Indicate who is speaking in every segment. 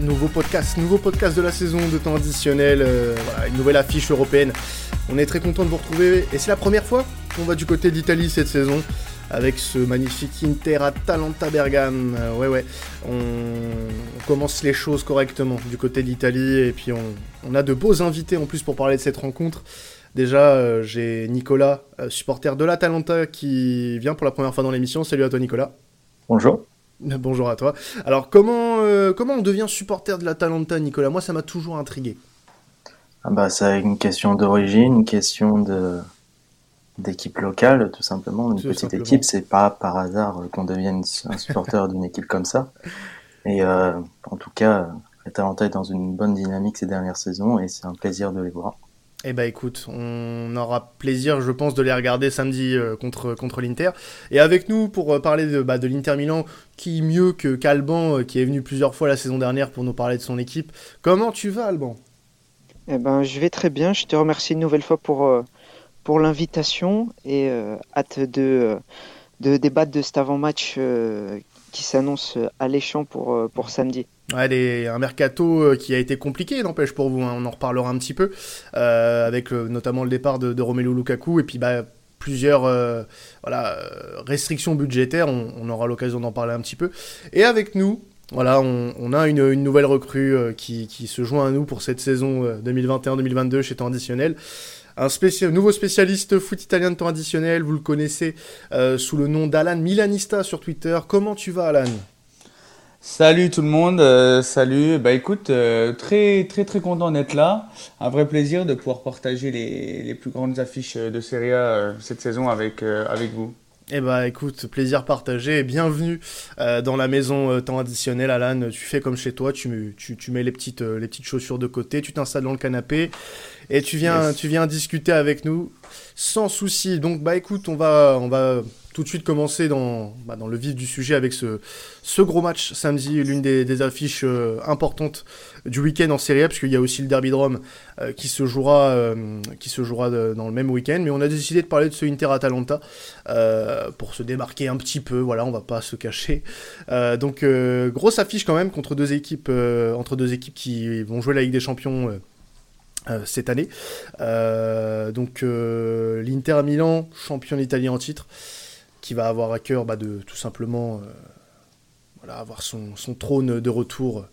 Speaker 1: Nouveau podcast, nouveau podcast de la saison de temps additionnel, euh, une nouvelle affiche européenne. On est très content de vous retrouver et c'est la première fois qu'on va du côté d'Italie cette saison avec ce magnifique Inter Atalanta Bergame. Euh, ouais ouais, on... commence les choses correctement du côté d'Italie et puis on... a de beaux invités en plus pour parler de cette rencontre. Déjà, euh, j'ai Nicolas, supporter de l'Atalanta, qui vient pour la première fois dans l'émission. Salut à toi Nicolas.
Speaker 2: Bonjour.
Speaker 1: Bonjour à toi. Alors, comment, euh, comment on devient supporter de l'Atalanta, Nicolas? Moi, ça m'a toujours intrigué.
Speaker 2: Ah bah, c'est une question d'origine, une question de d'équipe locale, tout simplement. Une petite équipe, c'est pas par hasard qu'on devienne un supporter d'une équipe comme ça. Et euh, en tout cas, l'Atalanta est dans une bonne dynamique ces dernières saisons et c'est un plaisir de les voir.
Speaker 1: Eh bah écoute, on aura plaisir, je pense, de les regarder samedi euh, contre, contre l'Inter. Et avec nous, pour euh, parler de, bah, de l'Inter Milan, qui mieux que qu'Alban, euh, qui est venu plusieurs fois la saison dernière pour nous parler de son équipe. Comment tu vas, Alban?
Speaker 3: Eh ben, je vais très bien. Je te remercie une nouvelle fois pour, pour l'invitation et hâte de, de débattre de cet avant-match qui s'annonce alléchant pour, pour samedi.
Speaker 1: Ouais, un mercato euh, qui a été compliqué, n'empêche pour vous, hein, on en reparlera un petit peu, euh, avec notamment le départ de, Romelu Lukaku, et puis bah, plusieurs euh, voilà, restrictions budgétaires, on, aura l'occasion d'en parler un petit peu. Et avec nous, voilà, on, a une, nouvelle recrue qui, se joint à nous pour cette saison 2021-2022 chez Temps Un nouveau spécialiste foot italien de temps additionnel, vous le connaissez sous le nom d'Alan Milanista sur Twitter. Comment tu vas Alan?
Speaker 4: Salut tout le monde, euh, salut. Bah écoute, euh, très très très content d'être là. Un vrai plaisir de pouvoir partager les, plus grandes affiches de Serie A euh, cette saison avec vous.
Speaker 1: Eh bah écoute, plaisir partagé bienvenue dans la maison temps additionnel Alan. Tu fais comme chez toi, tu, tu, tu mets les petites, les petites chaussures de côté, tu t'installes dans le canapé et tu viens, tu viens discuter avec nous sans souci. Donc bah écoute, on va, on va tout de suite commencer dans, bah, dans le vif du sujet avec ce, ce gros match samedi, l'une des, affiches euh, importantes du week-end en Serie A, puisqu'il y a aussi le Derby de Rome euh, qui se jouera, euh, qui se jouera dans le même week-end. Mais on a décidé de parler de ce Inter-Atalanta pour se démarquer un petit peu, voilà, on va pas se cacher. donc, grosse affiche quand même contre deux équipes, entre deux équipes qui vont jouer la Ligue des Champions. cette année. donc l'Inter Milan, champion italien en titre, qui va avoir à cœur bah, de tout simplement euh, voilà, avoir son, trône de retour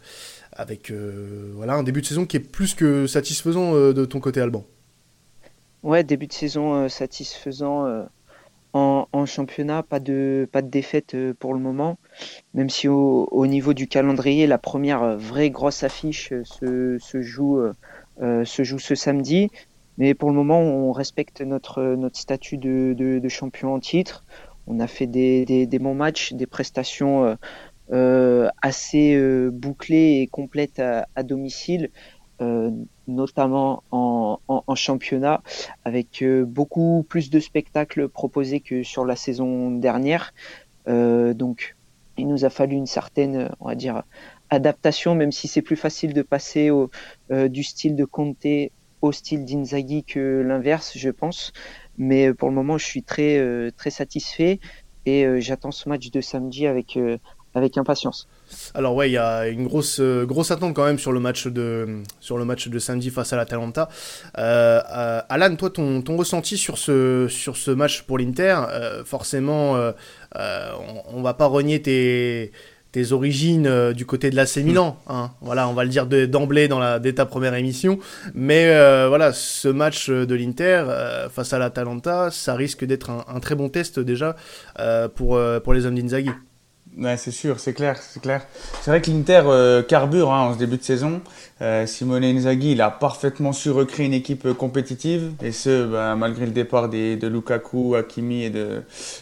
Speaker 1: avec euh, voilà, un début de saison qui est plus que satisfaisant euh, de ton côté, Alban.
Speaker 3: Ouais, début de saison satisfaisant en, championnat, pas de, pas de défaite pour le moment, même si au, niveau du calendrier, la première vraie grosse affiche se, joue, ce samedi. Mais pour le moment, on respecte notre, statut de champion en titre. On a fait des, bons matchs, des prestations euh, euh, assez euh, bouclées et complètes à, domicile, notamment en, championnat, avec beaucoup plus de spectacles proposés que sur la saison dernière. donc, il nous a fallu une certaine, on va dire, adaptation, même si c'est plus facile de passer du style de Conte au style d'Inzaghi que l'inverse, je pense. Mais euh, pour le moment, je suis très, euh, très satisfait et euh, j'attends ce match de samedi avec, avec impatience.
Speaker 1: Alors ouais, il y a une grosse grosse attente quand même sur le match de sur le match de samedi face à l'Atalanta. Alan, toi ton, ton, ressenti sur ce sur ce match pour l'Inter, forcément, on, on, va pas renier tes tes origines euh, du côté de l'AC Milan. Hein. Voilà, on va le dire d'emblée dans la, dès ta première émission. Mais euh, voilà, ce match de l'Inter euh, face à l'Atalanta, ça risque d'être un, un, très bon test déjà pour, pour les hommes d'Inzaghi.
Speaker 4: C'est sûr, c'est clair, c'est clair. C'est vrai que l'Inter euh, carbure hein, en ce début de saison. Euh, Simone Inzaghi, il a parfaitement su recréer une équipe euh, compétitive, et ce, bah, malgré le départ de Lukaku, Hakimi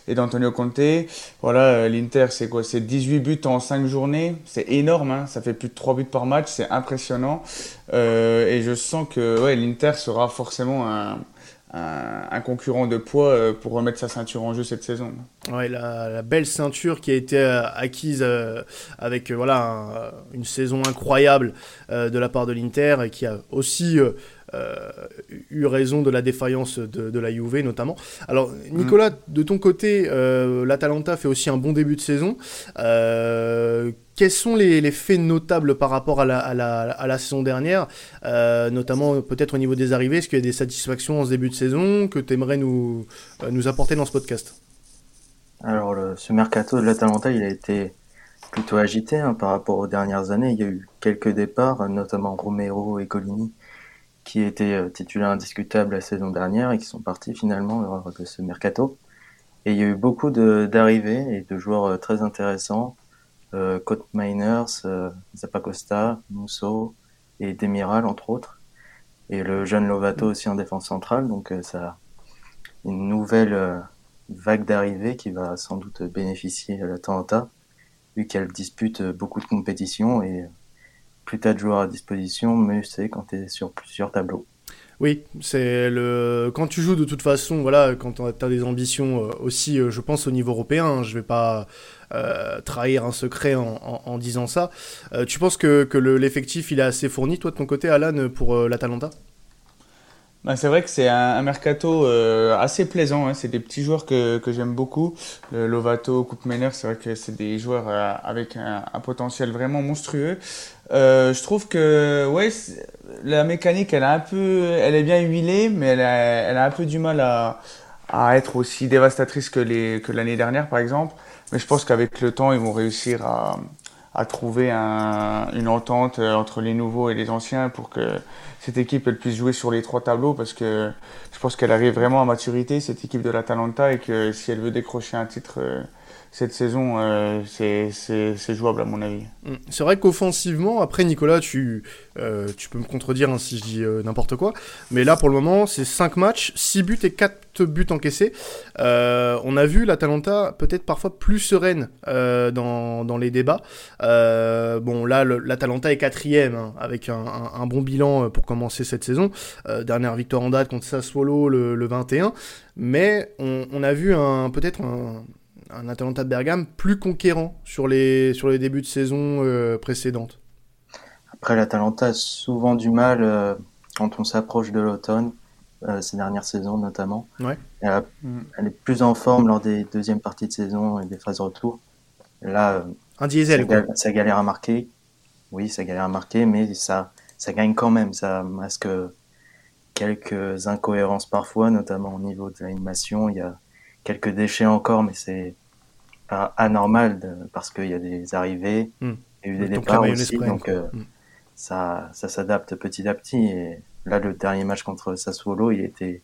Speaker 4: et d'Antonio Conte. Voilà, euh, l'Inter, c'est quoi? C'est 18 buts en 5 journées, c'est énorme, hein, ça fait plus de 3 buts par match, c'est impressionnant. et je sens que l'Inter sera forcément un un, concurrent de poids euh, pour remettre sa ceinture en jeu cette saison.
Speaker 1: Ouais, la, belle ceinture qui a été euh, acquise euh, avec voilà une saison incroyable de la part de l'Inter et qui a aussi eu raison de la défaillance de, la Juve notamment. Alors Nicolas, de ton côté, l'Atalanta fait aussi un bon début de saison. Quels sont les, faits notables par rapport à la, saison dernière, notamment peut-être au niveau des arrivées Est-ce qu'il y a des satisfactions en ce début de saison que tu aimerais nous, nous apporter dans ce podcast?
Speaker 2: Alors, ce mercato de l'Atalanta, il a été plutôt agité hein, par rapport aux dernières années. Il y a eu quelques départs, notamment Romero et Colini, qui étaient euh, titulaires indiscutables la saison dernière et qui sont partis finalement lors de ce mercato. Et il y a eu beaucoup d'arrivées et de joueurs euh, très intéressants. Euh, Cote Miners, euh, Zappacosta, Musso et Demiral entre autres. Et le jeune Lovato aussi en défense centrale. Donc ça une nouvelle vague d'arrivées qui va sans doute bénéficier à l'Atalanta vu qu'elle dispute euh, beaucoup de compétitions et euh, plus tu as de joueurs à disposition, mieux c'est quand tu sur plusieurs tableaux.
Speaker 1: Oui, c'est le quand tu joues de toute façon, voilà, quand tu des ambitions euh, aussi, je pense au niveau européen, hein, je vais pas trahir un secret en, disant ça. tu penses que, que l'effectif il est assez fourni, toi de ton côté, Alan, pour l'Atalanta?
Speaker 4: Bah, c'est vrai que c'est un, mercato euh, assez plaisant. Hein. C'est des petits joueurs que, que j'aime beaucoup. Le Lovato, Coupe c'est vrai que c'est des joueurs euh, avec un, potentiel vraiment monstrueux. Euh, je trouve que ouais, la mécanique, elle a un peu, elle est bien huilée, mais elle a, elle a un peu du mal à, à être aussi dévastatrice que les que l'année dernière, par exemple. Mais je pense qu'avec le temps, ils vont réussir à, à trouver un, une entente entre les nouveaux et les anciens pour que cette équipe elle puisse jouer sur les trois tableaux parce que je pense qu'elle arrive vraiment à maturité cette équipe de l'Atalanta et que si elle veut décrocher un titre euh, cette saison, euh, c'est jouable à mon avis.
Speaker 1: Mm. C'est vrai qu'offensivement, après Nicolas, tu, euh, peux me contredire hein, si je dis euh, n'importe quoi, mais là pour le moment, c'est 5 matchs, 6 buts et 4 buts encaissés. on a vu l'Atalanta peut-être parfois plus sereine dans, les débats. bon, là, l'Atalanta est quatrième hein, avec un, un, bon bilan pour commencer cette saison. dernière victoire en date contre Sassuolo le, le 21. Mais on, on a vu peut-être un un Atalanta de Bergame plus conquérant sur les, sur les débuts de saison euh, précédentes
Speaker 2: Après, l'Atalanta a souvent du mal euh, quand on s'approche de l'automne, euh, ces dernières saisons notamment.
Speaker 1: Ouais.
Speaker 2: Elle, est plus en forme lors des deuxièmes parties de saison et des phases de retour. Là,
Speaker 1: un diesel,
Speaker 2: ça, galère à marquer. Oui, ça galère à marquer, mais ça, ça gagne quand même. Ça masque quelques incohérences parfois, notamment au niveau de l'animation. Il y a quelques déchets encore, mais c'est pas anormal parce qu'il y a des arrivées, hmm. il y a eu des départs aussi, donc euh, hmm. ça, ça s'adapte petit à petit. Et là, le dernier match contre Sassuolo, il était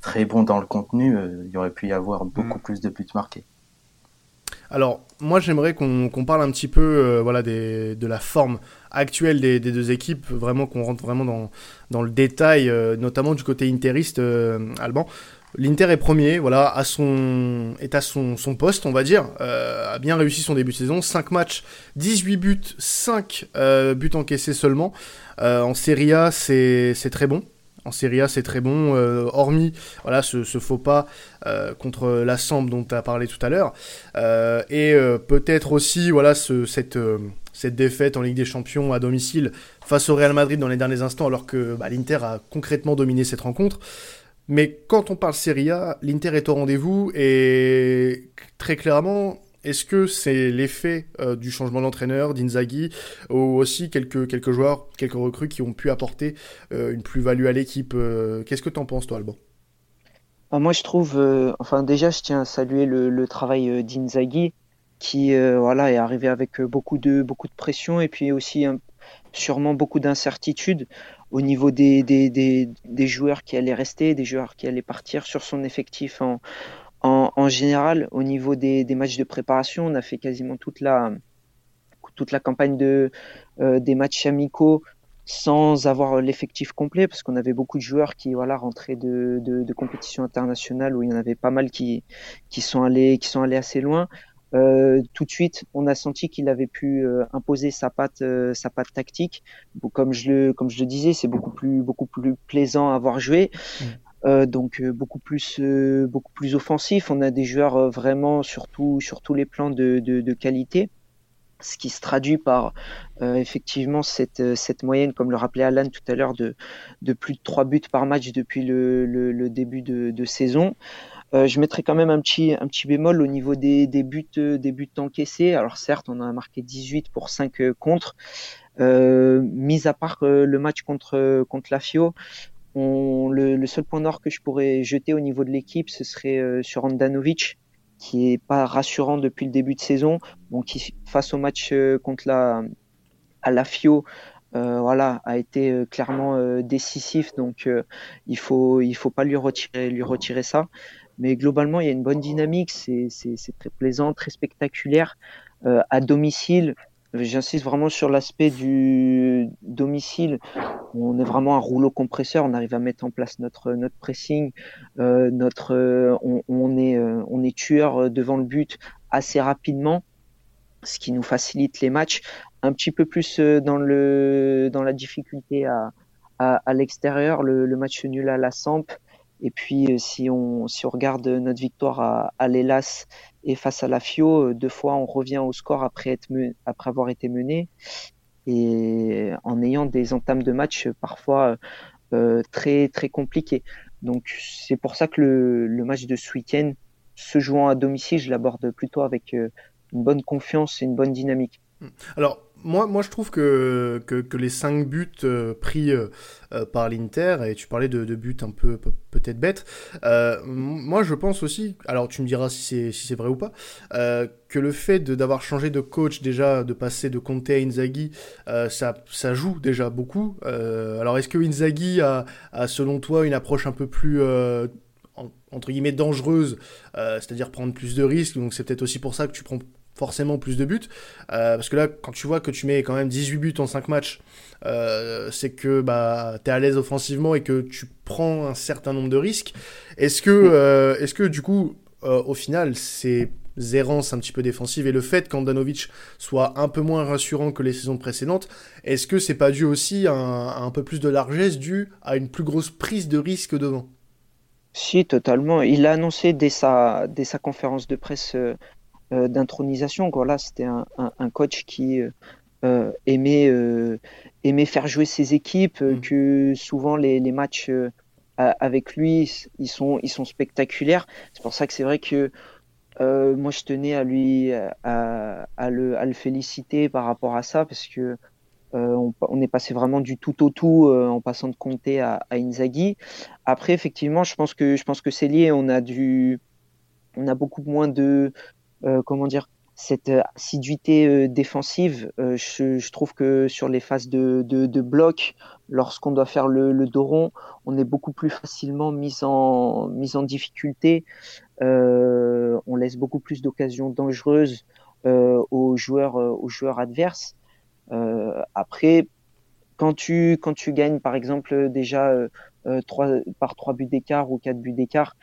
Speaker 2: très bon dans le contenu. Euh, il y aurait pu y avoir beaucoup hmm. plus de buts marqués.
Speaker 1: Alors, moi, j'aimerais qu'on parle un petit peu euh, voilà, des, de la forme actuelle des, des deux équipes, vraiment qu'on rentre vraiment dans, dans le détail, notamment du côté interiste, Alban. L'Inter est premier, voilà, à son, est à son, poste, on va dire, euh, a bien réussi son début de saison, 5 matchs, 18 buts, 5 euh, buts encaissés seulement. Euh, en Serie A, c'est très bon. En Serie A, c'est très bon, hormis voilà, ce, faux pas contre la Samp dont tu as parlé tout à l'heure. et peut-être aussi voilà, ce, cette, cette défaite en Ligue des Champions à domicile face au Real Madrid dans les derniers instants, alors que bah, l'Inter a concrètement dominé cette rencontre. Mais quand on parle Serie A, l'Inter est au rendez-vous et très clairement, est-ce que c'est l'effet euh, du changement d'entraîneur, d'Inzaghi, ou aussi quelques, quelques joueurs, quelques recrues qui ont pu apporter euh, une plus-value à l'équipe euh, Qu'est-ce que tu en penses, toi, Alban?
Speaker 3: Ah, Moi, je trouve, enfin, déjà, je tiens à saluer le, travail d'Inzaghi, qui voilà, est arrivé avec beaucoup de, beaucoup de pression et puis aussi sûrement beaucoup d'incertitudes au niveau des, des, des, joueurs qui allaient rester, des joueurs qui allaient partir sur son effectif en, en, général. Au niveau des, des, matchs de préparation, on a fait quasiment toute la, toute la campagne de, euh, des matchs amicaux sans avoir l'effectif complet parce qu'on avait beaucoup de joueurs qui voilà rentraient de, de, de compétitions internationales où il y en avait pas mal qui, qui sont allés qui sont allés assez loin euh, tout de suite, on a senti qu'il avait pu euh, imposer sa patte, euh, sa patte tactique. comme je le, comme je le disais, c'est beaucoup plus, beaucoup plus plaisant à voir jouer. Mm. donc beaucoup plus, beaucoup plus offensif. On a des joueurs vraiment sur, tout, sur tous les plans de, de, de qualité. ce qui se traduit par euh, effectivement cette, euh, cette, moyenne, comme le rappelait Alan tout à l'heure, de, de, plus de 3 buts par match depuis le, le, début de, de saison. Euh, je mettrai quand même un petit, un petit bémol au niveau des, des, buts, des buts encaissés. Alors certes, on a marqué 18 pour 5 contre. Euh, mis à part le match contre, contre la FIO, le, seul point d'or que je pourrais jeter au niveau de l'équipe, ce serait sur Andanovic, qui est pas rassurant depuis le début de saison. Donc, face au match euh, contre la à la FIO, euh, voilà, a été euh, clairement décisif. Donc, il faut il faut pas lui retirer lui retirer ça. Mais globalement, il y a une bonne dynamique. C'est très plaisant, très spectaculaire. à domicile, J'insiste vraiment sur l'aspect du domicile. On est vraiment un rouleau compresseur. On arrive à mettre en place notre notre pressing, euh, notre euh, on, on, est euh, on est tueur devant le but assez rapidement, ce qui nous facilite les matchs. Un petit peu plus dans le dans la difficulté à à, à l'extérieur. Le, le, match nul à la Samp et puis, euh, si on, si on regarde notre victoire à, à l'Elas et face à la FIO, euh, deux fois on revient au score après, être après avoir été mené et en ayant des entames de match parfois euh, très très compliquées. Donc c'est pour ça que le, match de ce week-end, se jouant à domicile, je l'aborde plutôt avec une bonne confiance et une bonne dynamique.
Speaker 1: Alors moi, moi, je trouve que, que, les 5 buts euh, pris euh, euh, par l'Inter, et tu parlais de, buts un peu peut-être bêtes, moi je pense aussi, alors tu me diras si c'est si vrai ou pas, que le fait d'avoir changé de coach déjà, de passer de Conte à Inzaghi, ça, ça joue déjà beaucoup. alors est-ce que Inzaghi a, a, selon toi, une approche un peu plus entre guillemets dangereuse, c'est-à-dire prendre plus de risques. Donc c'est peut-être aussi pour ça que tu prends forcément plus de buts. Euh, parce que là, quand tu vois que tu mets quand même 18 buts en 5 matchs, euh, c'est que bah, tu es à l'aise offensivement et que tu prends un certain nombre de risques. Est-ce que, euh, est-ce que du coup, au final, ces errances un petit peu défensives et le fait qu'Andanovic soit un peu moins rassurant que les saisons précédentes, est-ce que c'est pas dû aussi à un, peu plus de largesse dû à une plus grosse prise de risque devant?
Speaker 3: Si, totalement. Il a annoncé dès sa, dès sa conférence de presse d'intronisation. Voilà, c'était un, un, coach qui euh, euh, aimait, aimait faire jouer ses équipes, mm. que souvent les, les matchs avec lui, ils sont, ils sont spectaculaires. C'est pour ça que c'est vrai que moi, je tenais à lui, à, à, le, à, le, féliciter par rapport à ça, parce que on, on, est passé vraiment du tout au tout en passant de Conte à, à, Inzaghi. Après, effectivement, je pense que je pense que c'est lié. On a du, on a beaucoup moins de euh, comment dire, cette euh, assiduité euh, défensive, je, trouve que sur les phases de, bloc, lorsqu'on doit faire le, le, dos rond, on est beaucoup plus facilement mis en, difficulté. Euh, on laisse beaucoup plus d'occasions dangereuses euh, aux joueurs, adverses. Euh, après, quand tu, quand tu gagnes par exemple déjà euh, par trois buts d'écart ou quatre buts d'écart,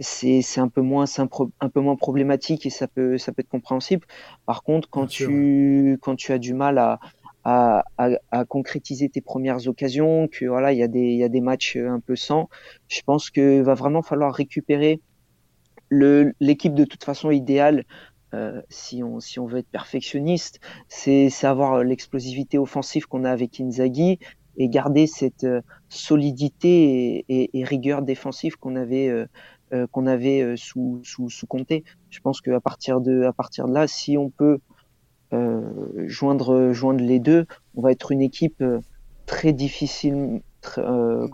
Speaker 3: c'est un peu moins un, un, peu moins problématique et ça peut ça peut être compréhensible. Par contre, quand tu quand tu as du mal à, à, à, concrétiser tes premières occasions, que voilà, il y a des il y a des matchs un peu sans, je pense que va vraiment falloir récupérer le l'équipe de toute façon idéale euh, si on si on veut être perfectionniste, c'est avoir l'explosivité offensive qu'on a avec Inzaghi et garder cette euh, solidité et, et, et rigueur défensive qu'on avait euh, euh, qu'on avait euh, sous, sous, sous Comté. Je pense qu'à partir de, à partir de là, si on peut euh, joindre, joindre les deux, on va être une équipe très difficile.
Speaker 1: Très,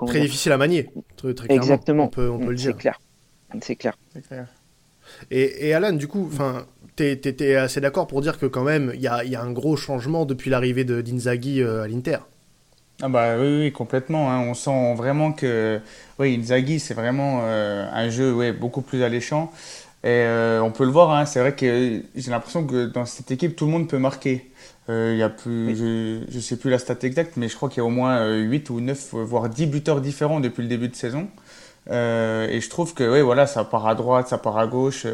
Speaker 1: très difficile à manier. Très, très
Speaker 3: Exactement.
Speaker 1: On peut, on peut le dire.
Speaker 3: C'est clair. C'est clair.
Speaker 1: clair. Et, et, Alan, du coup, enfin, t'es assez d'accord pour dire que quand même, il y a, y a, un gros changement depuis l'arrivée de d'Inzaghi à l'Inter?
Speaker 4: Ah bah oui, oui complètement. Hein. On sent vraiment que oui, Inzaghi, c'est vraiment euh, un jeu ouais, beaucoup plus alléchant. Et euh, on peut le voir, hein, c'est vrai que j'ai l'impression que dans cette équipe, tout le monde peut marquer. Euh, il y a plus, je ne sais plus la stat exacte, mais je crois qu'il y a au moins 8 ou 9, voire 10 buteurs différents depuis le début de saison. et je trouve que oui, voilà, ça part à droite, ça part à gauche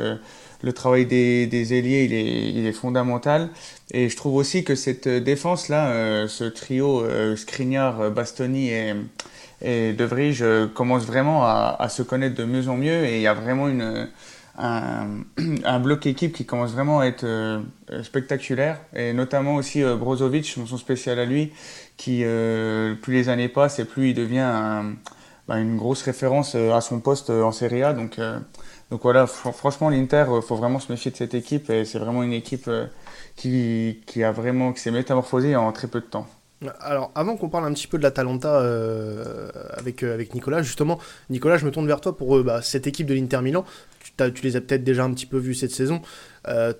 Speaker 4: le travail des, des ailiers, il est, fondamental. Et je trouve aussi que cette défense-là, euh, ce trio euh, Bastoni et, et De Vrij euh, commence vraiment à, se connaître de mieux en mieux. Et il y a vraiment une, un, bloc équipe qui commence vraiment à être spectaculaire. Et notamment aussi Brozovic, son spécial à lui, qui, plus les années passent et plus il devient bah, une grosse référence à son poste en Serie A. donc voilà, franchement, l'Inter, il faut vraiment se méfier de cette équipe. Et c'est vraiment une équipe qui, qui, a vraiment, qui s'est métamorphosée en très peu de temps.
Speaker 1: Alors, avant qu'on parle un petit peu de la Talenta euh, avec, euh, avec Nicolas, justement, Nicolas, je me tourne vers toi pour euh, bah, cette équipe de l'Inter Milan. Tu, tu, les as peut-être déjà un petit peu vus cette saison.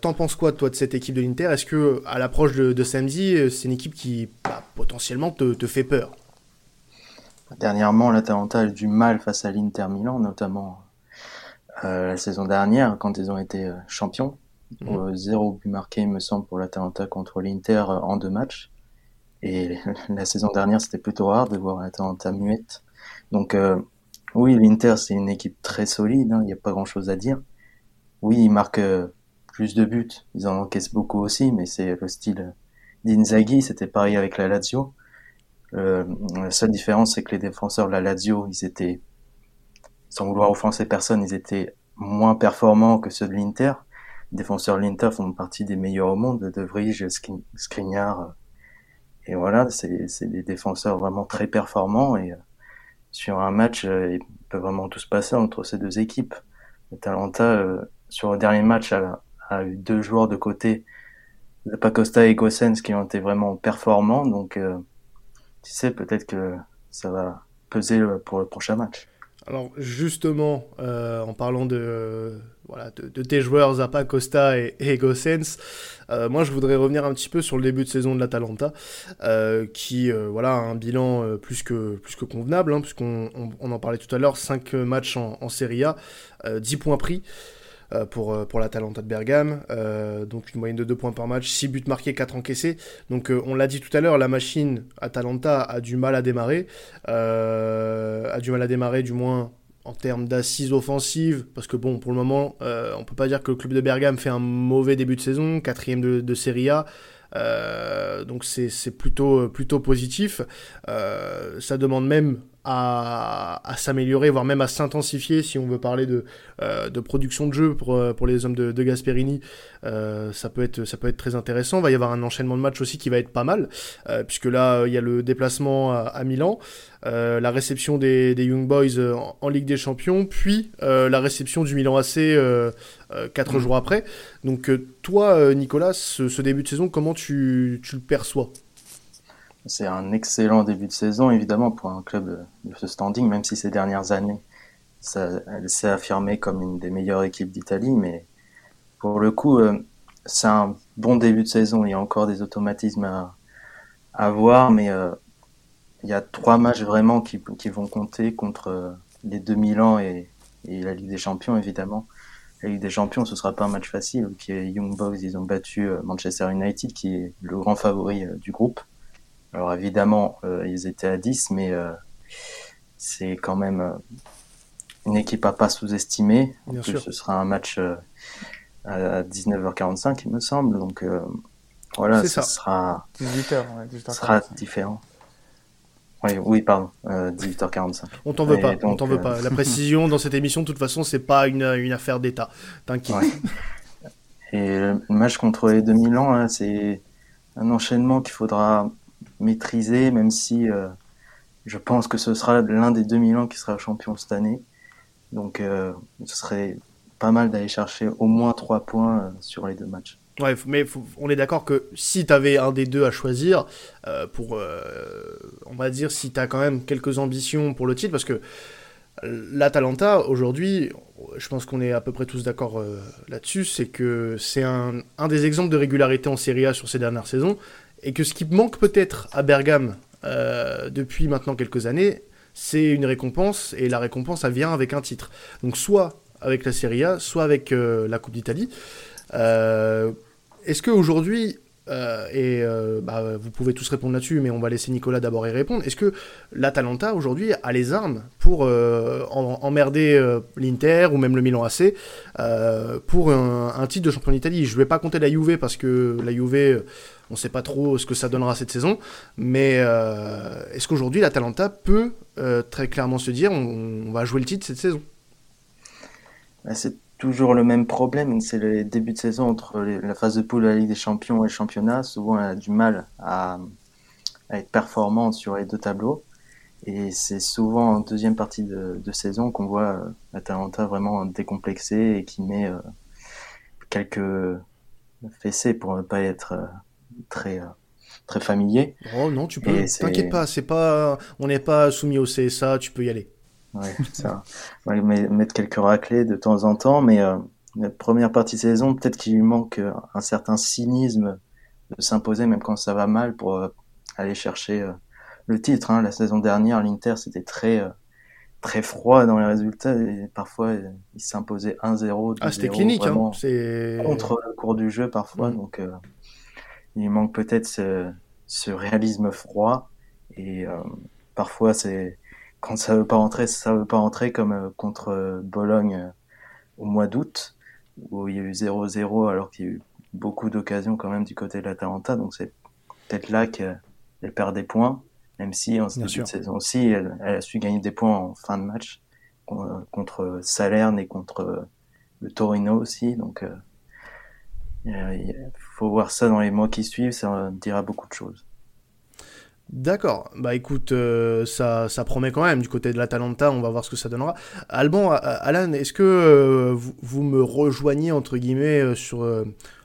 Speaker 1: T'en penses quoi, toi, de cette équipe de l'Inter? Est-ce que, à l'approche de, samedi, c'est une équipe qui bah, potentiellement te, te, fait peur?
Speaker 2: Dernièrement, la Talenta a eu du mal face à l'Inter Milan, notamment la saison dernière, quand ils ont été champions. Mmh. zéro but marqué, il me semble, pour la Talenta contre l'Inter en deux matchs. Et la saison dernière, c'était plutôt rare de voir Atalanta muette. Donc euh, oui, l'Inter, c'est une équipe très solide, hein, il n'y a pas grand-chose à dire. Oui, ils marquent euh, plus de buts, ils en encaissent beaucoup aussi, mais c'est le style d'Inzaghi, c'était pareil avec la Lazio. Euh, la seule différence, c'est que les défenseurs de la Lazio, ils étaient, sans vouloir offenser personne, ils étaient moins performants que ceux de l'Inter. Les défenseurs de l'Inter font partie des meilleurs au monde, De Vrij, Skriniar, et voilà, c'est des défenseurs vraiment très performants et euh, sur un match, euh, il peut vraiment tout se passer entre ces deux équipes. Talenta, euh, sur le dernier match, a, a, eu deux joueurs de côté, Pacosta et Gossens, qui ont été vraiment performants. Donc, tu sais, peut-être que ça va peser pour le prochain match.
Speaker 1: Alors justement, euh, en parlant de, voilà, de, tes joueurs Zappa, Costa et, et Gossens, euh, moi je voudrais revenir un petit peu sur le début de saison de l'Atalanta, euh, qui voilà, a un bilan plus, que, plus que convenable, hein, puisqu'on on, en parlait tout à l'heure, 5 matchs en, en Serie A, 10 points pris. Euh, pour, euh, pour de Bergame. Euh, donc une moyenne de 2 points par match, 6 buts marqués, 4 encaissés. Donc on l'a dit tout à l'heure, la machine Atalanta a du mal à démarrer. a du mal à démarrer du moins en termes d'assises offensives, parce que bon, pour le moment, on peut pas dire que le club de Bergame fait un mauvais début de saison, quatrième de, de Serie A. donc c'est plutôt, plutôt positif. ça demande même à, s'améliorer, voire même à s'intensifier si on veut parler de, euh, de production de jeu pour, euh, pour les hommes de, de Gasperini. Euh, ça, peut être, ça peut être très intéressant. Il va y avoir un enchaînement de matchs aussi qui va être pas mal, puisque là, il y a le déplacement à, Milan, la réception des, des Young Boys en, Ligue des Champions, puis la réception du Milan AC quatre mm. jours après. Donc toi, Nicolas, ce, ce, début de saison, comment tu, tu le perçois?
Speaker 2: C'est un excellent début de saison, évidemment, pour un club de ce standing, même si ces dernières années, ça, elle s'est affirmée comme une des meilleures équipes d'Italie. Mais pour le coup, euh, c'est un bon début de saison. Il y a encore des automatismes à, à voir, mais euh, il y a trois matchs vraiment qui, vont compter contre euh, les 2000 ans et, la Ligue des Champions, évidemment. La Ligue des Champions, ce sera pas un match facile. Qui Young Boys, ils ont battu Manchester United, qui est le grand favori du groupe. Alors évidemment, euh, ils étaient à 10, mais euh, c'est quand même euh, une équipe à pas sous-estimer. ce sera un match à 19h45, il me semble. Donc voilà, ça, sera,
Speaker 4: 18h,
Speaker 2: sera différent. Oui, oui, pardon, 18h45.
Speaker 1: On t'en veut pas, on t'en veut pas. La précision dans cette émission, de toute façon, c'est pas une, une, affaire d'État. T'inquiète.
Speaker 2: Et le match contre les 2000 ans, hein, c'est un enchaînement qu'il faudra maîtriser, même si euh, je pense que ce sera l'un des 2000 ans qui sera champion cette année. Donc euh, ce serait pas mal d'aller chercher au moins 3 points euh, sur les deux matchs.
Speaker 1: Ouais, mais on est d'accord que si tu avais un des deux à choisir, pour, on va dire, si tu as quand même quelques ambitions pour le titre, parce que l'Atalanta, aujourd'hui, je pense qu'on est à peu près tous d'accord là-dessus, c'est que c'est un, un, des exemples de régularité en Serie A sur ces dernières saisons et que ce qui manque peut-être à Bergame euh, depuis maintenant quelques années, c'est une récompense, et la récompense, elle vient avec un titre. Donc soit avec la Serie A, soit avec euh, la Coupe d'Italie. Euh, est-ce qu'aujourd'hui, euh, et euh, bah, vous pouvez tous répondre là-dessus, mais on va laisser Nicolas d'abord y répondre. Est-ce que l'Atalanta aujourd'hui a les armes pour euh, emmerder l'Inter ou même le Milan AC pour un, titre de champion d'Italie? Je ne vais pas compter la Juve parce que la Juve, on ne sait pas trop ce que ça donnera cette saison. Mais est-ce qu'aujourd'hui l'Atalanta peut très clairement se dire on, va jouer le titre cette saison?
Speaker 2: Bah, toujours le même problème, c'est le début de saison entre la phase de poule de la Ligue des Champions et le championnat. Souvent, elle a du mal à, être performante sur les deux tableaux. Et c'est souvent en deuxième partie de, saison qu'on voit Atalanta vraiment décomplexé et qui met quelques fessées pour ne pas être très très familier.
Speaker 1: Oh non, tu peux. T'inquiète pas, c'est pas, on n'est pas soumis au CSA, tu peux y aller.
Speaker 2: Ouais, ça. Ouais, mettre quelques raclés de temps en temps, mais euh, la première partie de saison, peut-être qu'il lui manque euh, un certain cynisme de s'imposer même quand ça va mal pour euh, aller chercher le titre. Hein. La saison dernière, l'Inter c'était très très froid dans les résultats et parfois il s'imposait 1-0.
Speaker 1: Ah, c'était clinique, hein.
Speaker 2: c'est contre le cours du jeu parfois, mm. donc il manque peut-être ce, ce, réalisme froid et parfois c'est quand ça veut pas rentrer, ça veut pas rentrer comme euh, contre euh, Bologne euh, au mois d'août, où il y a eu 0-0 alors qu'il y a eu beaucoup d'occasions quand même du côté de l'Atalanta. Donc c'est peut-être là qu'elle perd des points, même si en cette saison aussi, elle, a su gagner des points en fin de match contre Salerne et contre le Torino aussi. Donc il faut voir ça dans les mois qui suivent, ça dira beaucoup de choses.
Speaker 1: D'accord, bah écoute, euh, ça, promet quand même du côté de l'Atalanta, on va voir ce que ça donnera. Alban, Alan, est-ce que euh, vous, me rejoignez entre guillemets euh, sur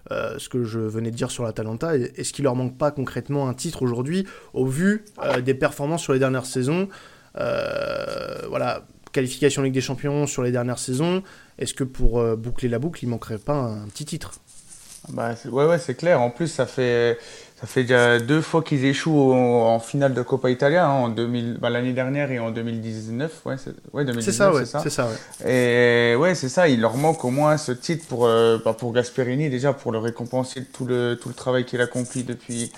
Speaker 1: ce que je venais de dire sur l'Atalanta? Est-ce qu'il leur manque pas concrètement un titre aujourd'hui au vu des performances sur les dernières saisons? Voilà, qualification Ligue des Champions sur les dernières saisons. Est-ce que pour boucler la boucle, il manquerait pas un petit titre?
Speaker 4: Bah, ouais, ouais, c'est clair. En plus, ça fait ça fait déjà deux fois qu'ils échouent en, finale de Coppa Italia, hein, en 2000, bah, l'année dernière et en 2019. Ouais, c'est, ouais, 2019, c'est ça, ouais. C'est ça. ouais. Et ouais, c'est ça. Il leur manque au moins ce titre pour, euh, bah, pour Gasperini, déjà, pour le récompenser de tout le, tout le travail qu'il a accompli depuis,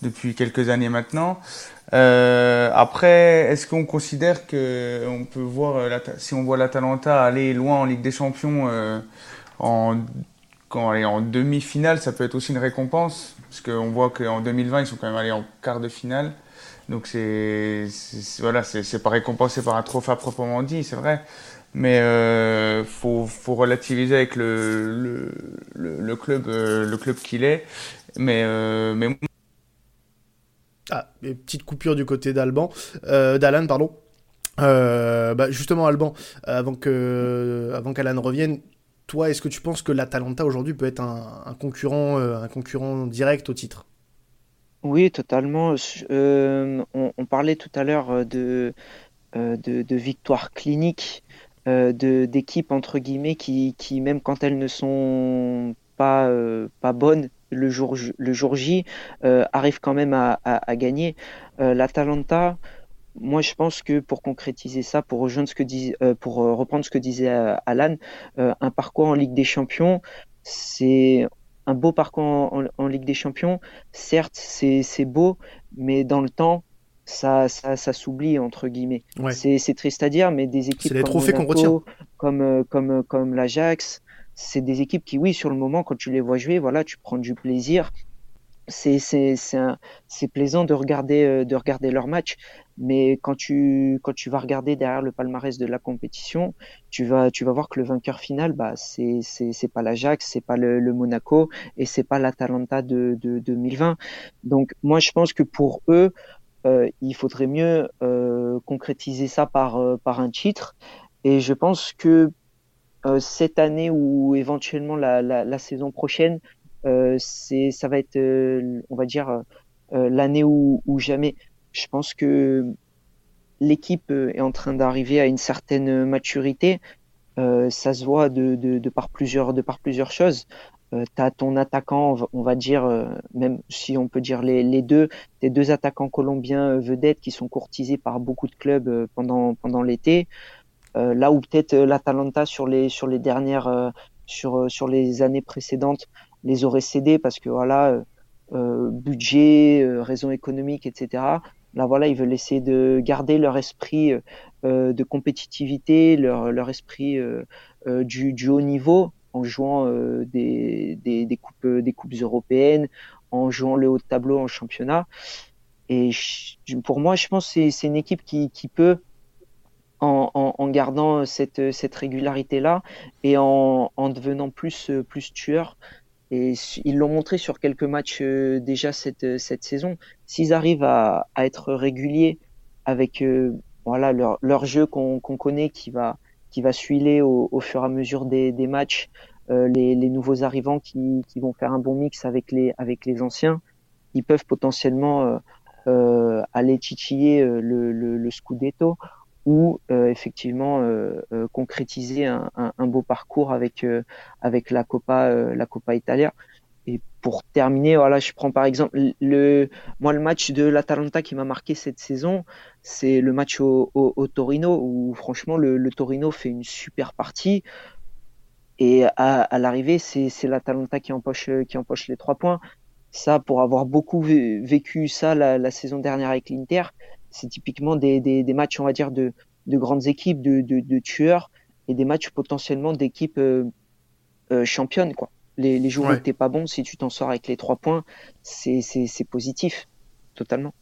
Speaker 4: depuis quelques années maintenant. Euh, après, est-ce qu'on considère que on peut voir, euh, si on voit l'Atalanta aller loin en Ligue des Champions euh, en, quand, en demi-finale, ça peut être aussi une récompense? Parce qu'on voit qu'en 2020, ils sont quand même allés en quart de finale. Donc c'est voilà, c'est pas récompensé par un trophée à proprement dit, c'est vrai. Mais euh, faut, faut relativiser avec le, le, club euh, le club qu'il est. Mais euh, mais
Speaker 1: ah, petite coupure du côté d'Alban, euh, d'Alan, pardon. Euh, bah justement, Alban, avant que avant qu'Alan revienne, toi, est-ce que tu penses que l'Atalanta aujourd'hui peut être un, concurrent, euh, concurrent direct au titre?
Speaker 3: Oui, totalement. Euh, on, parlait tout à l'heure euh, de, de, victoires cliniques, d'équipes entre guillemets qui, même quand elles ne sont pas, bonnes, le jour, J, arrivent quand même à gagner. L'Atalanta, moi, je pense que pour concrétiser ça, pour rejoindre ce que dis, euh, pour euh, reprendre ce que disait euh, Alan, un parcours en Ligue des Champions, c'est un beau parcours en, Ligue des Champions. Certes, c'est beau, mais dans le temps, ça, ça, ça s'oublie entre guillemets. C'est triste à dire, mais des équipes
Speaker 1: comme trophées Monaco,
Speaker 3: comme comme comme l'Ajax, c'est des équipes qui, oui, sur le moment, quand tu les vois jouer, voilà, tu prends du plaisir c'est plaisant de regarder, de regarder leur match, mais quand tu, quand tu vas regarder derrière le palmarès de la compétition, tu vas, tu vas voir que le vainqueur final, bah, c'est pas l'Ajax, c'est pas le, Monaco et c'est pas l'Atalanta de, de, 2020. Donc, moi, je pense que pour eux, euh, il faudrait mieux euh, concrétiser ça par, euh, par un titre. Et je pense que cette année ou éventuellement la, la, saison prochaine, c'est ça va être, on va dire, l'année où, jamais. Je pense que l'équipe est en train d'arriver à une certaine maturité. ça se voit de, par plusieurs de par plusieurs choses. Euh, tu as ton attaquant, on va, dire, même si on peut dire les, deux, tes deux attaquants colombiens vedettes qui sont courtisés par beaucoup de clubs pendant, pendant l'été. là où peut-être l'Atalanta sur les, sur les dernières, sur, sur les années précédentes les aurait cédés parce que voilà, euh, euh budget, euh, raisons économiques, etc. Là voilà, ils veulent essayer de garder leur esprit euh, de compétitivité, leur, leur esprit du, du, haut niveau en jouant des, des, des, coupes, des coupes européennes, en jouant le haut de tableau en championnat. Et pour moi, je pense que c'est une équipe qui, qui peut en, gardant cette, cette régularité-là et en, en, devenant plus, plus tueur. Et ils l'ont montré sur quelques matchs euh, déjà cette, cette saison. S'ils arrivent à, être réguliers avec euh, voilà leur, jeu qu'on connaît qui va qui au, fur et à mesure des, matchs, euh, les, nouveaux arrivants qui, vont faire un bon mix avec les anciens, ils peuvent potentiellement aller titiller le, Scudetto ou euh, effectivement euh, euh, concrétiser un, beau parcours avec avec la Copa la Copa Italia. Et pour terminer, voilà, je prends par exemple le moi le match de l'Atalanta qui m'a marqué cette saison, c'est le match au, au, au, Torino où franchement le, le, Torino fait une super partie. Et à, à l'arrivée, c'est l'Atalanta qui empoche qui empoche les trois points. Ça, pour avoir beaucoup vécu ça la, la saison dernière avec l'Inter, c'est typiquement des, des, des, matchs, on va dire, de, de grandes équipes, de, de, de, tueurs et des matchs potentiellement d'équipes euh, euh, championnes. Quoi. Les, les jours où t'es pas bon, si tu t'en sors avec les trois points, c'est positif, totalement.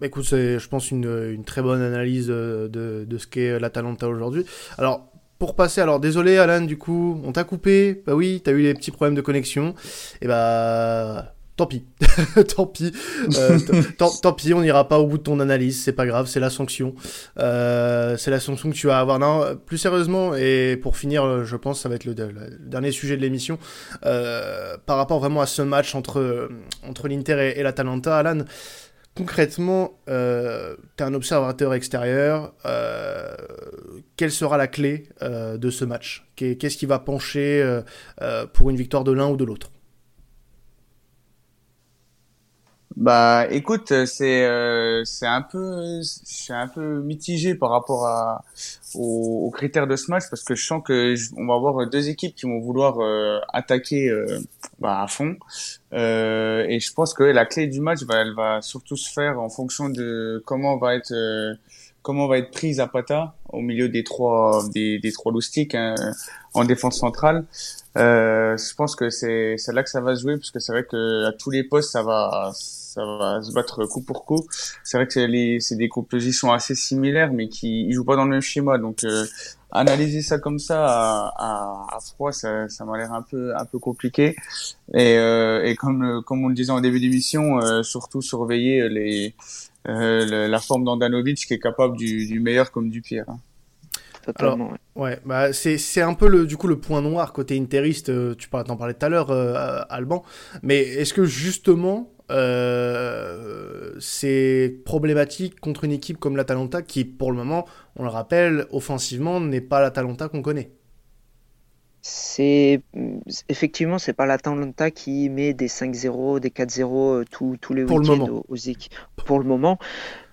Speaker 1: Bah écoute, c'est, je pense, une, une, très bonne analyse de, de ce qu'est l'Atalanta aujourd'hui. Alors, pour passer, alors désolé Alan, du coup, on t'a coupé, bah oui, t'as eu des petits problèmes de connexion, et bah tant pis, tant pis, euh, tant, pis, on n'ira pas au bout de ton analyse, c'est pas grave, c'est la sanction, euh, c'est la sanction que tu vas avoir. Non, plus sérieusement, et pour finir, je pense, ça va être le, dernier sujet de l'émission, euh, par rapport vraiment à ce match entre entre l'Inter et, et l'Atalanta, Alan. Concrètement, euh, tu es un observateur extérieur. Euh, quelle sera la clé euh, de ce match? Qu'est-ce qui va pencher euh, pour une victoire de l'un ou de l'autre?
Speaker 4: Bah, écoute, c'est euh, c'est un peu je suis un peu mitigé par rapport à aux, critères de ce match parce que je sens que on va avoir deux équipes qui vont vouloir euh, attaquer euh, bah, à fond. Et je pense que la clé du match va elle va surtout se faire en fonction de comment va être comment va être prise Zapata au milieu des trois des, trois loustiques hein, en défense centrale. Euh, je pense que c'est là que ça va se jouer parce que c'est vrai que à tous les postes ça va ça va se battre coup pour coup. C'est vrai que c'est, des compositions assez similaires, mais qui ils jouent pas dans le même schéma. Donc euh, analyser ça comme ça à, à, froid, ça, ça m'a l'air un peu un peu compliqué. Et, euh, et comme comme on le disait en début d'émission, euh, surtout surveiller les euh, la forme d'Andanovic qui est capable du, du meilleur comme du pire. Hein.
Speaker 1: Alors, ouais, bah c'est c'est un peu le du coup le point noir côté interiste. tu parlais t'en parlais tout à l'heure, Alban. Mais est-ce que justement euh, c'est problématique contre une équipe comme l'Atalanta qui, pour le moment, on le rappelle, offensivement, n'est pas l'Atalanta qu'on connaît?
Speaker 3: C'est effectivement, c'est pas l'Atalanta qui met des 5-0, des 4-0 euh, tous, tous les week-ends aux, équipes pour le moment.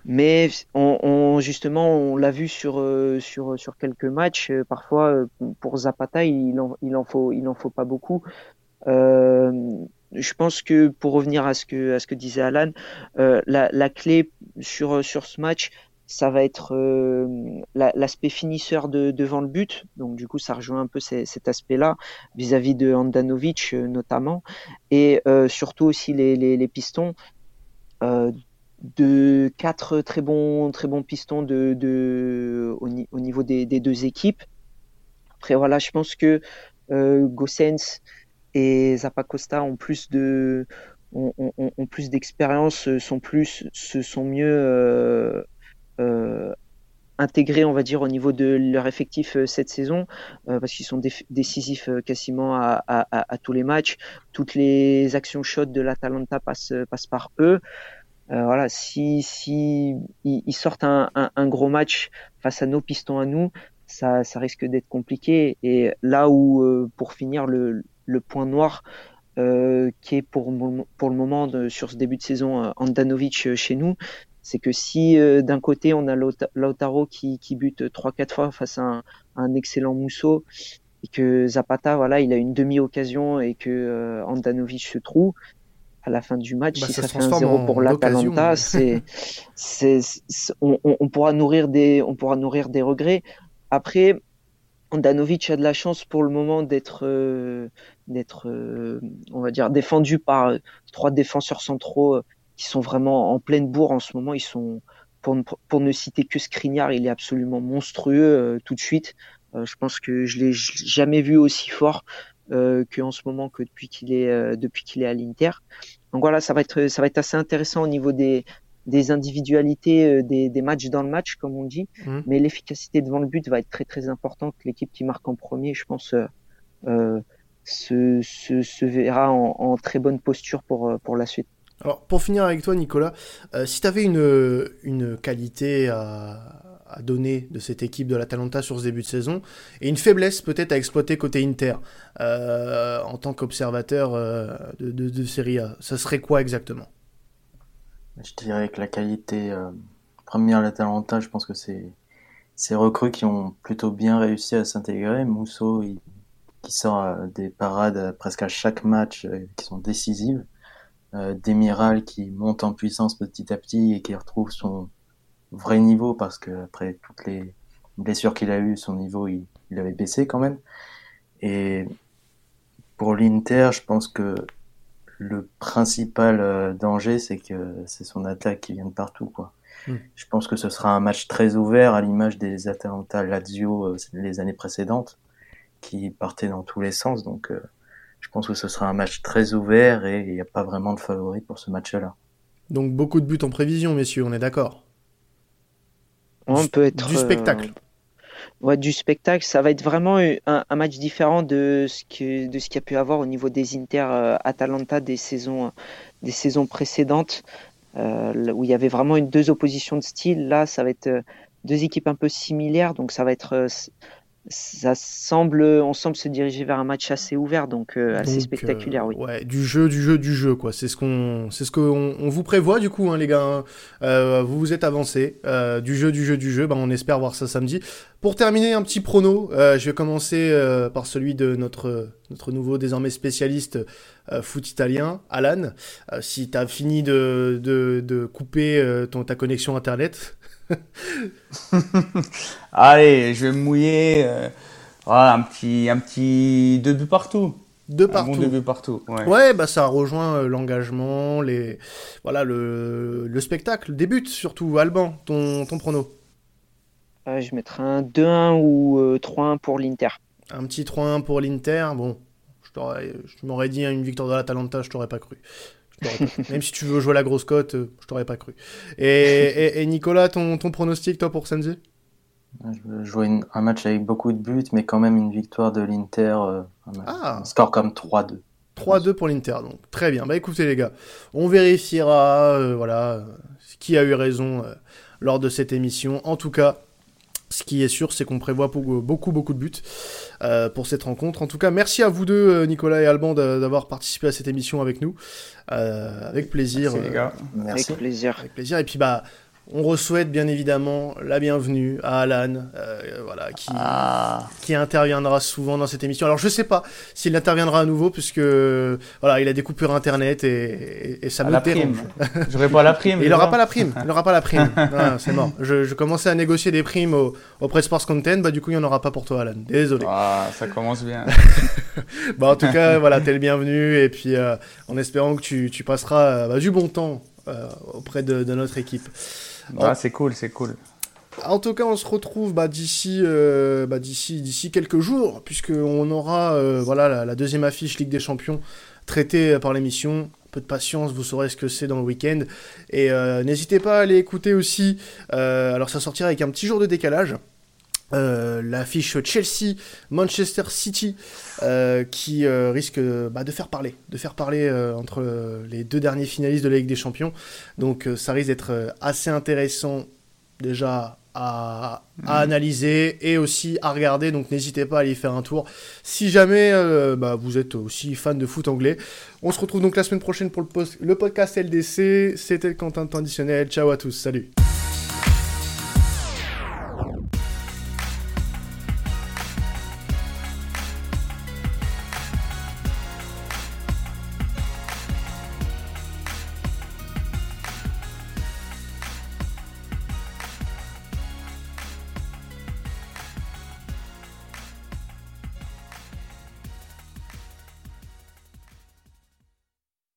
Speaker 3: Mais on, justement, on l'a vu sur, euh, sur, sur quelques matchs. Parfois, pour Zapata, il en, il en faut, il en faut pas beaucoup. Euh, je pense que pour revenir à ce que à ce que disait Alan, euh, la, la, clé sur sur ce match, ça va être euh, l'aspect finisseur de, devant le but. Donc du coup, ça rejoint un peu cet aspect-là vis-à-vis de Andanovic euh, notamment, et euh, surtout aussi les, les, pistons. De quatre très bons très bons pistons de, au, au niveau des, deux équipes. Après voilà, je pense que Gossens et Zappacosta ont plus de ont, plus d'expérience, sont plus, se sont mieux intégrés, on va dire, au niveau de leur effectif euh, cette saison, euh, parce qu'ils sont décisifs euh, quasiment à, tous les matchs. Toutes les actions shot de l'Atalanta passent, par eux. Euh, voilà, si, si ils, sortent un, gros match face à nos pistons à nous, ça, ça risque d'être compliqué. Et là où, pour finir, le, point noir euh, qui est pour, pour le moment sur ce début de saison euh, Andanovic euh, chez nous, c'est que si euh, d'un côté on a Lautaro qui, qui bute 3-4 fois face à un, un, excellent Mousseau et que Zapata voilà il a une demi-occasion et que euh, Andanovic se trouve à la fin du match, bah, si ça, fait un 0 pour l'Atalanta, c'est, c'est, on, on, pourra nourrir des, on pourra nourrir des regrets. Après, Andanovic a de la chance pour le moment d'être euh, d'être euh, on va dire défendu par euh, trois défenseurs centraux qui sont vraiment en pleine bourre en ce moment ils sont pour, pour, ne citer que Skriniar, il est absolument monstrueux tout de suite. je pense que je l'ai jamais vu aussi fort qu'en ce moment que depuis qu'il est depuis qu'il est à l'Inter. Donc voilà, ça va être ça va être assez intéressant au niveau des des individualités, euh, des, des, matchs dans le match, comme on dit. Mmh. Mais l'efficacité devant le but va être très très importante. L'équipe qui marque en premier, je pense, euh, euh se, se, se, verra en, en, très bonne posture pour, euh, pour la suite.
Speaker 1: Alors, pour finir avec toi, Nicolas, euh, si tu avais une, une qualité à, à, donner de cette équipe de l'Atalanta sur ce début de saison, et une faiblesse peut-être à exploiter côté Inter, euh, en tant qu'observateur de, de, de Serie A, ça serait quoi exactement?
Speaker 2: Je dirais que la qualité euh, première de l'Atalanta, je pense que c'est ces recrues qui ont plutôt bien réussi à s'intégrer. Mousso, qui sort euh, des parades euh, presque à chaque match qui sont décisives. Demiral qui monte en puissance petit à petit et qui retrouve son vrai niveau parce que après toutes les blessures qu'il a eues, son niveau il, il avait baissé quand même. Et pour l'Inter, je pense que le principal euh, danger, c'est que c'est son attaque qui vient de partout. Quoi. Hmm. Je pense que ce sera un match très ouvert à l'image des Atalanta Lazio euh, les années précédentes, qui partaient dans tous les sens. Donc, euh, je pense que ce sera un match très ouvert et il n'y a pas vraiment de favori pour ce match-là.
Speaker 1: Donc, beaucoup de buts en prévision, messieurs, on est d'accord?
Speaker 3: On peut être.
Speaker 1: Du spectacle
Speaker 3: ouais, du spectacle. Ça va être vraiment un, un match différent de ce que de ce qu'il y a pu avoir au niveau des Inter euh, Atalanta des saisons des saisons précédentes euh, où il y avait vraiment une deux oppositions de style. Là, ça va être euh, deux équipes un peu similaires, donc ça va être euh, ça semble, on semble se diriger vers un match assez ouvert, donc euh, assez spectaculaire, oui.
Speaker 1: Ouais, du jeu, du jeu, du jeu, quoi. C'est ce qu'on, c'est ce qu'on on vous prévoit du coup, hein, les gars. Euh, vous vous êtes avancés, euh, du jeu, du jeu, du jeu. Ben, on espère voir ça samedi. Pour terminer, un petit prono. je vais commencer par celui de notre notre nouveau désormais spécialiste foot italien, Alan. si t'as fini de, de, de couper ton ta connexion internet.
Speaker 4: Allez, je vais me mouiller. Euh, voilà, un petit, un petit deux buts partout.
Speaker 1: Deux partout.
Speaker 4: Un bon partout.
Speaker 1: Ouais. ouais. bah ça rejoint euh, l'engagement, les, voilà, le, le spectacle, des buts surtout. Alban, ton, ton prono.
Speaker 3: Euh, je mettrai un 2-1 ou 3-1 pour l'Inter.
Speaker 1: Un petit 3-1 pour l'Inter. Bon, je m'aurais dit une victoire de l'Atalanta, je t'aurais pas cru. Même si tu veux jouer la grosse cote, euh, je t'aurais pas cru. Et, Nicolas, ton, ton, pronostic, toi, pour samedi?
Speaker 2: Je veux jouer un match avec beaucoup de buts, mais quand même une victoire de l'Inter. Euh, ah. un, score comme 3-2.
Speaker 1: 3-2 pour l'Inter, donc très bien. Bah écoutez les gars, on vérifiera, euh, voilà, qui a eu raison lors de cette émission. En tout cas, ce qui est sûr, c'est qu'on prévoit beaucoup, beaucoup de buts euh, pour cette rencontre. En tout cas, merci à vous deux, euh, Nicolas et Alban, d'avoir participé à cette émission avec nous. Euh, avec plaisir.
Speaker 4: Merci, les gars.
Speaker 3: Merci. Avec plaisir.
Speaker 1: Avec plaisir. Et puis, bah, on re-souhaite bien évidemment la bienvenue à Alan, euh, voilà, qui, ah. qui interviendra souvent dans cette émission. Alors je sais pas s'il interviendra à nouveau, puisque voilà, il a des coupures internet et, et, ça me dérange.
Speaker 4: J'aurai pas la prime.
Speaker 1: il aura pas la prime. Il aura pas la prime. c'est mort. Je, je, commençais à négocier des primes au, au Sports Content, bah du coup il y en aura pas pour toi, Alan. Désolé.
Speaker 4: Ah, ça commence bien.
Speaker 1: bah en tout cas, voilà, t'es le bienvenu et puis euh, en espérant que tu, tu passeras euh, bah, du bon temps auprès de, de notre équipe.
Speaker 4: Ah, c'est cool, c'est cool.
Speaker 1: En tout cas, on se retrouve bah, d'ici euh, bah, d'ici d'ici quelques jours, puisqu'on aura euh, voilà la, deuxième affiche Ligue des Champions traitée par l'émission. Un peu de patience, vous saurez ce que c'est dans le week-end. Et euh, n'hésitez pas à aller écouter aussi. alors ça sortira avec un petit jour de décalage. Euh, l'affiche Chelsea-Manchester City euh, qui euh, risque bah, de faire parler, de faire parler entre les deux derniers finalistes de la Ligue des Champions. Donc ça risque d'être assez intéressant déjà à, mhm. analyser et aussi à regarder. Donc n'hésitez pas à aller faire un tour si jamais bah, vous êtes aussi fan de foot anglais. On se retrouve donc la semaine prochaine pour le, le podcast LDC. C'était Quentin Traditionnel. Ciao à tous. Salut.